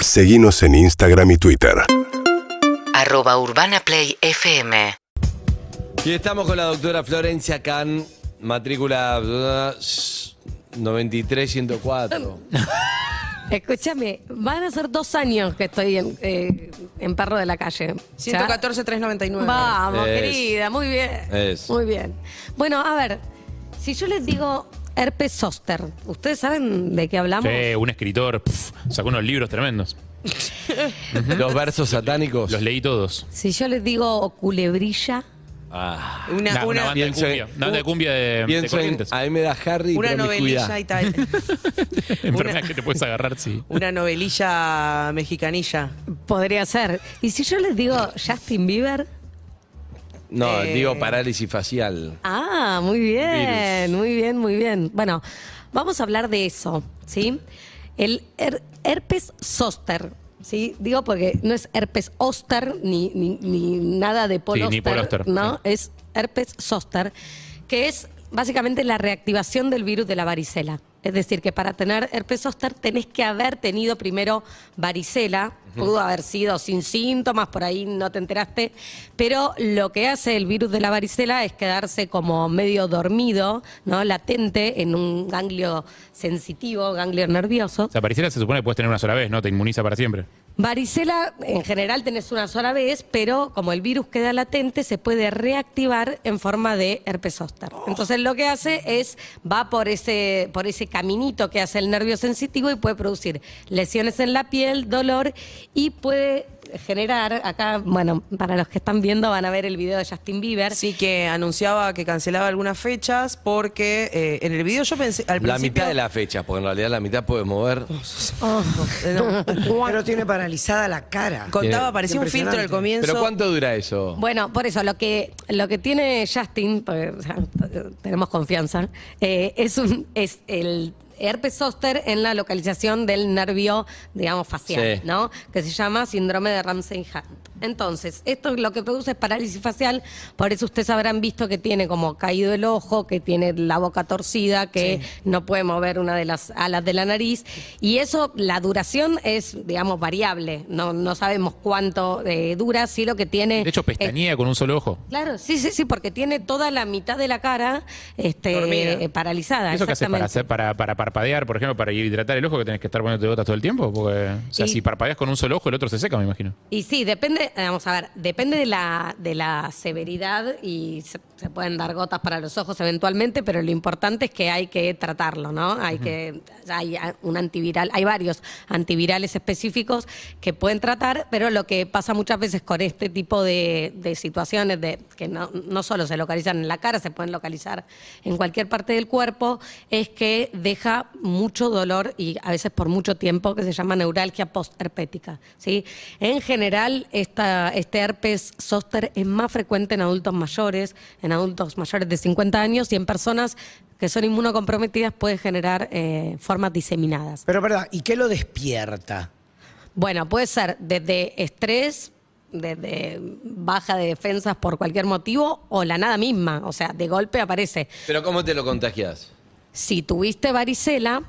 Seguimos en Instagram y Twitter. Arroba Urbana Play FM. Y estamos con la doctora Florencia Can, matrícula uh, 93104. Escúchame, van a ser dos años que estoy en, eh, en Perro de la Calle. ¿Ya? 114, 399. Vamos, Es. querida, muy bien. Es. Muy bien. Bueno, a ver, si yo les digo herpes zóster, ¿ustedes saben de qué hablamos? Sí, un escritor pf, sacó unos libros tremendos. Los versos satánicos. Los leí todos. Si yo les digo culebrilla, Ah. Una, Una, una una, banda de Pienso cumbia. Una banda de cumbia de, de en, a mí me da Harry una novelilla y tal. Enfermedad que te puedes agarrar, sí. Una novelilla mexicanilla. podría ser. Y si yo les digo Justin Bieber, No, Eh. digo parálisis facial. Ah, muy bien, muy bien, muy bien. Bueno, vamos a hablar de eso, ¿sí? El her- herpes zóster, ¿sí? Digo porque no es herpes óster ni, ni, ni nada de Sí, ni Auster, ¿no? sí. Es herpes zóster, que es básicamente la reactivación del virus de la varicela. Es decir, que para tener herpes zóster tenés que haber tenido primero varicela, pudo haber sido sin síntomas, por ahí no te enteraste, pero lo que hace el virus de la varicela es quedarse como medio dormido, ¿no? latente en un ganglio sensitivo, ganglio nervioso. O sea, pareciera se supone que puedes tener una sola vez, ¿no? Te inmuniza para siempre. Varicela en general tenés una sola vez, pero como el virus queda latente, se puede reactivar en forma de herpes zóster. Entonces lo que hace es, va por ese, por ese caminito que hace el nervio sensitivo y puede producir lesiones en la piel, dolor y puede generar, acá, bueno, para los que están viendo van a ver el video de Justin Bieber. Sí, que anunciaba que cancelaba algunas fechas porque eh, en el video yo pensé al La principio... mitad de la fecha, porque en realidad la mitad puede mover. No, Pero tiene paralizada la cara. contaba, parecía un filtro al Impresionante. comienzo. ¿Pero cuánto dura eso? Bueno, por eso, lo que, lo que tiene Justin, porque, o sea, tenemos confianza, eh, es, un, es el herpes zóster en la localización del nervio, digamos, facial, Sí. ¿no? Que se llama síndrome de Ramsey-Hunt. Entonces, esto lo que produce es parálisis facial, por eso ustedes habrán visto que tiene como caído el ojo, que tiene la boca torcida, que no puede mover una de las alas de la nariz, y eso, la duración es, digamos, variable, no, no sabemos cuánto eh, dura, si lo que tiene... De hecho, es- pestañea con un solo ojo. Claro, sí, sí, sí, porque tiene toda la mitad de la cara este, eh, paralizada. ¿Eso qué haces para, hacer, para, para parpadear, por ejemplo, para hidratar el ojo que tenés que estar poniéndote gotas todo el tiempo? Porque, o sea, Y- si parpadeas con un solo ojo, el otro se seca, me imagino. Y sí, depende, eh, vamos a ver, depende de la, de la severidad y se, se pueden dar gotas para los ojos eventualmente, pero lo importante es que hay que tratarlo, ¿no? Hay que, hay un antiviral, hay varios antivirales específicos que pueden tratar, pero lo que pasa muchas veces con este tipo de, de situaciones, de que no, no solo se localizan en la cara, se pueden localizar en cualquier parte del cuerpo, es que deja mucho dolor y a veces por mucho tiempo, que se llama neuralgia postherpética. ¿sí? En general, esta, este herpes zóster es más frecuente en adultos mayores, en adultos mayores de 50 años y en personas que son inmunocomprometidas puede generar eh, formas diseminadas. Pero verdad, ¿y qué lo despierta? Bueno, puede ser desde estrés, desde baja de defensas por cualquier motivo o la nada misma, o sea, de golpe aparece. ¿Pero cómo te lo contagias? Si tuviste varicela,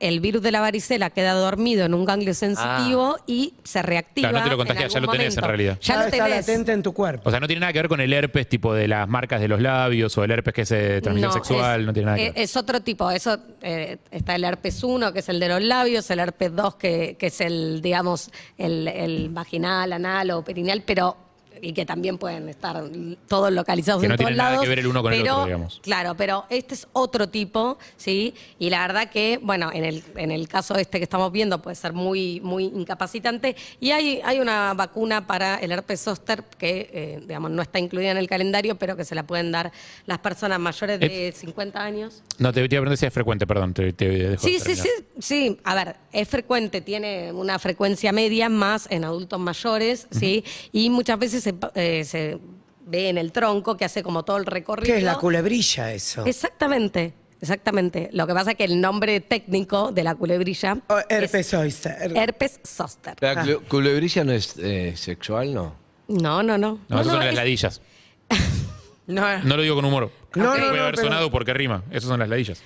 el virus de la varicela queda dormido en un ganglio sensitivo y se reactiva. Claro, no te lo en contagias, ya lo tenés en realidad. Ya Ah, lo está tenés. latente en tu cuerpo. O sea, no tiene nada que ver con el herpes tipo de las marcas de los labios o el herpes que es de transmisión No, sexual, es, no tiene nada que eh, ver. Es otro tipo. Eso eh, está el herpes 1, que es el de los labios, el herpes 2, que, que es el, digamos, el, el vaginal, anal o perineal, pero y que también pueden estar todos localizados Que no en todos tienen nada lados. que ver el uno con el pero, otro, digamos. Claro, pero este es otro tipo, ¿sí? Y la verdad que, bueno, en el, en el caso este que estamos viendo puede ser muy, muy incapacitante. Y hay, hay una vacuna para el herpes zóster que, eh, digamos, no está incluida en el calendario, pero que se la pueden dar las personas mayores de 50 años. No, te, iba a preguntar si es frecuente, perdón, te, te dejo Sí, sí, sí, sí. A ver, es frecuente, tiene una frecuencia media más en adultos mayores, ¿sí? Y muchas veces se, eh, se ve en el tronco que hace como todo el recorrido. ¿Qué es la culebrilla eso? Exactamente, exactamente. Lo que pasa es que el nombre técnico de la culebrilla Oh, es herpes zoster. herpes zóster. ¿La clu- culebrilla no es eh, sexual, no? No, no, no. No, esas son las es- ladillas. No, No lo digo con humor. No, no, Puede no, haber pero- sonado porque rima. Esas son las ladillas.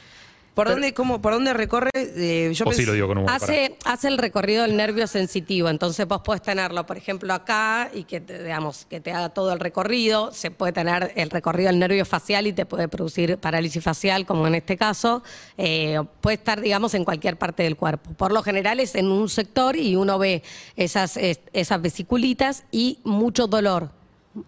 ¿Por dónde, cómo, por dónde recorre? Eh, yo sí lo digo con humor. Hace, hace el recorrido del nervio sensitivo, entonces vos podés tenerlo, por ejemplo, acá y que te, digamos, que te haga todo el recorrido. Se puede tener el recorrido del nervio facial y te puede producir parálisis facial, como en este caso. Eh, puede estar, digamos, en cualquier parte del cuerpo. Por lo general es en un sector y uno ve esas, es- esas vesiculitas y mucho dolor.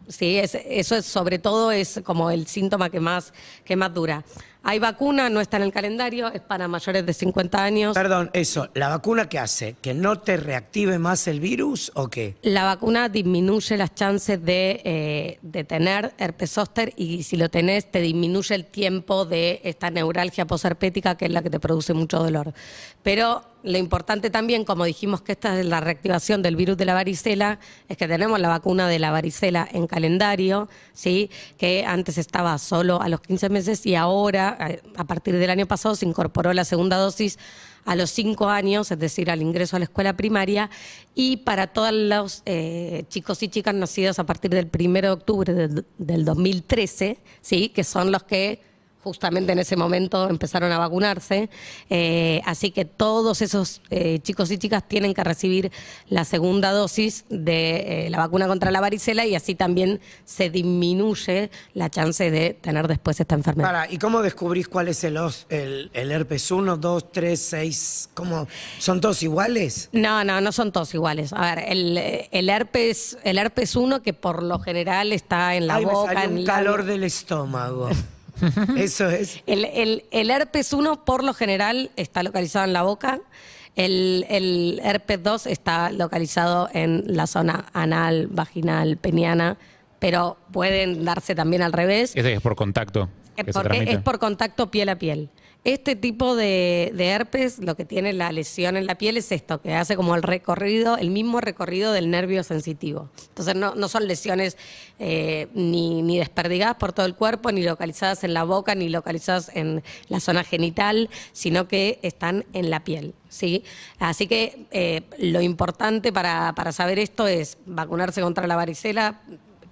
Sí, es- eso es sobre todo es como el síntoma que más, que más dura. Hay vacuna, no está en el calendario, es para mayores de 50 años. Perdón, eso, ¿la vacuna qué hace? ¿Que no te reactive más el virus o qué? La vacuna disminuye las chances de, eh, de tener herpes zóster y si lo tenés te disminuye el tiempo de esta neuralgia posherpética que es la que te produce mucho dolor. Pero lo importante también, como dijimos que esta es la reactivación del virus de la varicela, es que tenemos la vacuna de la varicela en calendario, ¿sí? que antes estaba solo a los 15 meses y ahora, eh, a partir del año pasado, se incorporó la segunda dosis a los cinco años, es decir, al ingreso a la escuela primaria, y para todos los eh, chicos y chicas nacidos a partir del 1 de octubre del, del 2013, ¿sí? que son los que justamente en ese momento empezaron a vacunarse. Eh, así que todos esos eh, chicos y chicas tienen que recibir la segunda dosis de eh, la vacuna contra la varicela y así también se disminuye la chance de tener después esta enfermedad. Para, ¿y cómo descubrís cuál es el, el, el herpes 1, 2, 3, 6? ¿Cómo? ¿Son todos iguales? No, no, no son todos iguales. A ver, el, el herpes, el herpes 1 que por lo general está en la Ay, boca, me salió en un calor del estómago. Eso es. El, el- el herpes 1 por lo general está localizado en la boca. El, el herpes 2 está localizado en la zona anal, vaginal, peniana, pero pueden darse también al revés. Este es por contacto. Porque es por contacto piel a piel. Este tipo de, de herpes, lo que tiene la lesión en la piel es esto, que hace como el recorrido, el mismo recorrido del nervio sensitivo. Entonces no, no son lesiones eh, ni, ni desperdigadas por todo el cuerpo, ni localizadas en la boca, ni localizadas en la zona genital, sino que están en la piel. ¿sí? Así que eh, lo importante para, para saber esto es vacunarse contra la varicela.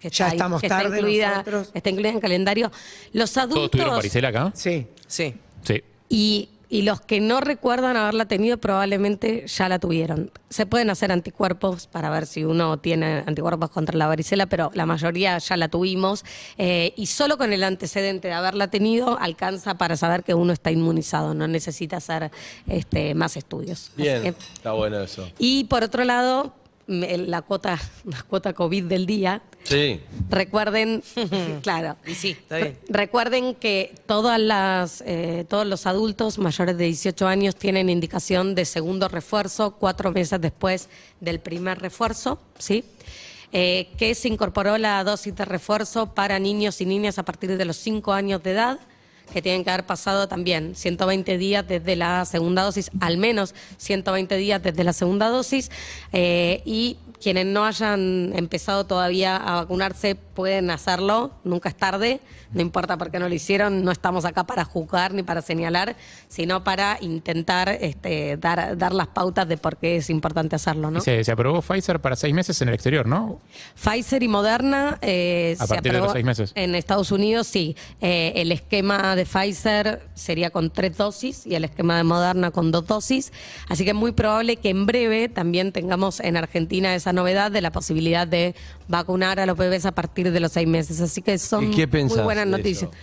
Que Ya está, ahí- estamos que está tarde incluida, nosotros. está incluida en calendario. Los ¿Todos tuvieron adultos varicela acá? Sí. Sí. Sí. y, y los que no recuerdan haberla tenido probablemente ya la tuvieron. Se pueden hacer anticuerpos para ver si uno tiene anticuerpos contra la varicela, pero la mayoría ya la tuvimos. eh, y solo con el antecedente de haberla tenido alcanza para saber que uno está inmunizado, no necesita hacer este, más estudios. Así Bien, que- está bueno eso. y por otro lado, la cuota, la cuota COVID del día, Sí. Recuerden, claro. Y sí, está bien. Recuerden que todas las, eh, todos los adultos mayores de 18 años tienen indicación de segundo refuerzo cuatro meses después del primer refuerzo, ¿sí? Eh, que se incorporó la dosis de refuerzo para niños y niñas a partir de los 5 años de edad que tienen que haber pasado también 120 días desde la segunda dosis, al menos 120 días desde la segunda dosis, eh, y quienes no hayan empezado todavía a vacunarse pueden hacerlo, nunca es tarde, no importa por qué no lo hicieron, no estamos acá para juzgar ni para señalar, sino para intentar este, dar, dar las pautas de por qué es importante hacerlo. ¿no? Se, se aprobó Pfizer para seis meses en el exterior, ¿no? Pfizer y Moderna eh, A se partir de los aprobó seis meses. En Estados Unidos, sí. Eh, el esquema de Pfizer sería con tres dosis y el esquema de Moderna con dos dosis. Así que es muy probable que en breve también tengamos en Argentina esa novedad de la posibilidad de vacunar a los bebés a partir de los seis meses. Así que son ¿Y qué pensás muy buenas noticias. eso?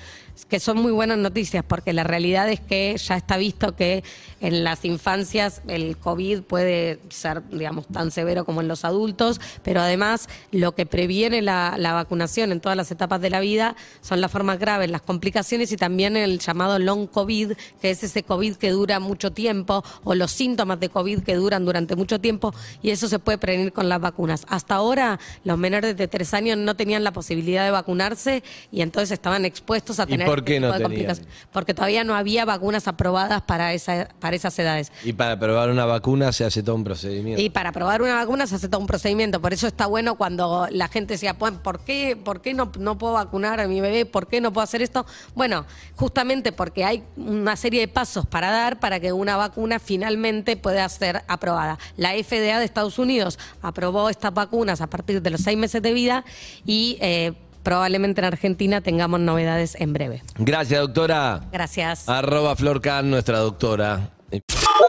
Que son muy buenas noticias porque la realidad es que ya está visto que en las infancias el COVID puede ser, digamos, tan severo como en los adultos, pero además lo que previene la, vacunación en todas las etapas de la vida son las formas graves, las complicaciones y también el llamado long COVID, que es ese COVID que dura mucho tiempo, o los síntomas de COVID que duran durante mucho tiempo, y eso se puede prevenir con las vacunas. Hasta ahora los menores de tres años no tenían la posibilidad de vacunarse y entonces estaban expuestos a ¿Y tener por qué este no tenían? Porque todavía no había vacunas aprobadas para, esa, para esas edades. Y para probar una vacuna se hace todo un procedimiento. Y para probar una vacuna se hace todo un procedimiento. Por eso está bueno cuando la gente decía, "Pues, ¿por qué, por qué no, no puedo vacunar a mi bebé? ¿Por qué no puedo hacer esto? Bueno, justamente porque hay una serie de pasos para dar para que una vacuna finalmente pueda ser aprobada. La FDA de Estados Unidos aprobó estas vacunas a partir de los seis meses de vida y... eh, probablemente en Argentina tengamos novedades en breve. Gracias, doctora. Gracias. Arroba Florcan, nuestra doctora.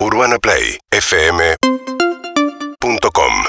UrbanaPlayFM.com